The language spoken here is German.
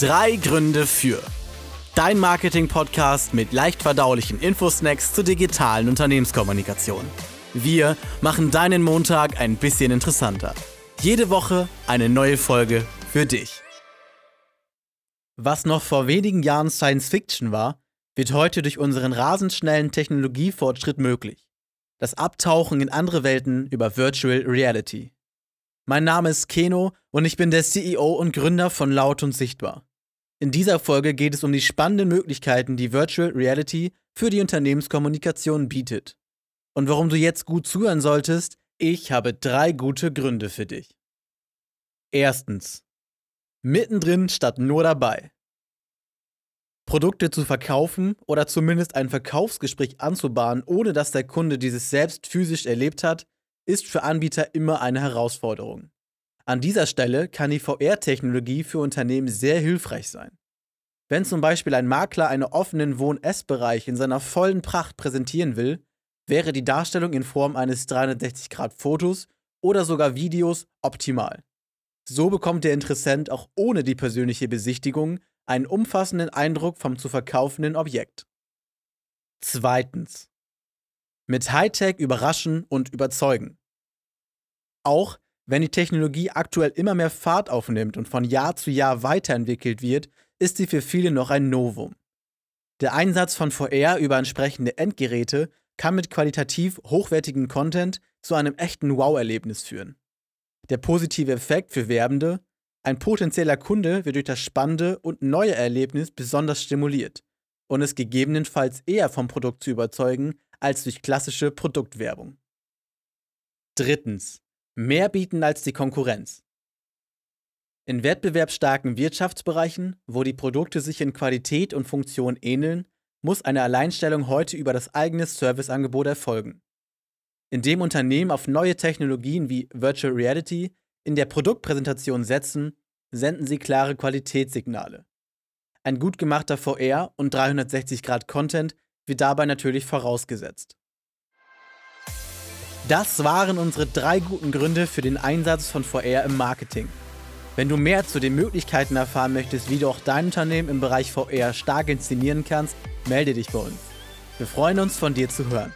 Drei Gründe für. Dein Marketing-Podcast mit leicht verdaulichen Infosnacks zur digitalen Unternehmenskommunikation. Wir machen deinen Montag ein bisschen interessanter. Jede Woche eine neue Folge für dich. Was noch vor wenigen Jahren Science Fiction war, wird heute durch unseren rasend schnellen Technologiefortschritt möglich. Das Abtauchen in andere Welten über Virtual Reality. Mein Name ist Keno und ich bin der CEO und Gründer von Laut und Sichtbar. In dieser Folge geht es um die spannenden Möglichkeiten, die Virtual Reality für die Unternehmenskommunikation bietet. Und warum du jetzt gut zuhören solltest, ich habe drei gute Gründe für dich. Erstens. Mittendrin statt nur dabei. Produkte zu verkaufen oder zumindest ein Verkaufsgespräch anzubahnen, ohne dass der Kunde dieses selbst physisch erlebt hat, ist für Anbieter immer eine Herausforderung. An dieser Stelle kann die VR-Technologie für Unternehmen sehr hilfreich sein. Wenn zum Beispiel ein Makler einen offenen Wohn-Ess-Bereich in seiner vollen Pracht präsentieren will, wäre die Darstellung in Form eines 360-Grad-Fotos oder sogar Videos optimal. So bekommt der Interessent auch ohne die persönliche Besichtigung einen umfassenden Eindruck vom zu verkaufenden Objekt. Zweitens. Mit Hightech überraschen und überzeugen. Auch wenn die Technologie aktuell immer mehr Fahrt aufnimmt und von Jahr zu Jahr weiterentwickelt wird, ist sie für viele noch ein Novum. Der Einsatz von VR über entsprechende Endgeräte kann mit qualitativ hochwertigem Content zu einem echten Wow-Erlebnis führen. Der positive Effekt für Werbende, ein potenzieller Kunde wird durch das spannende und neue Erlebnis besonders stimuliert und es gegebenenfalls eher vom Produkt zu überzeugen als durch klassische Produktwerbung. Drittens mehr bieten als die Konkurrenz. In wettbewerbsstarken Wirtschaftsbereichen, wo die Produkte sich in Qualität und Funktion ähneln, muss eine Alleinstellung heute über das eigene Serviceangebot erfolgen. Indem Unternehmen auf neue Technologien wie Virtual Reality in der Produktpräsentation setzen, senden sie klare Qualitätssignale. Ein gut gemachter VR und 360-Grad-Content wird dabei natürlich vorausgesetzt. Das waren unsere drei guten Gründe für den Einsatz von VR im Marketing. Wenn du mehr zu den Möglichkeiten erfahren möchtest, wie du auch dein Unternehmen im Bereich VR stark inszenieren kannst, melde dich bei uns. Wir freuen uns, von dir zu hören.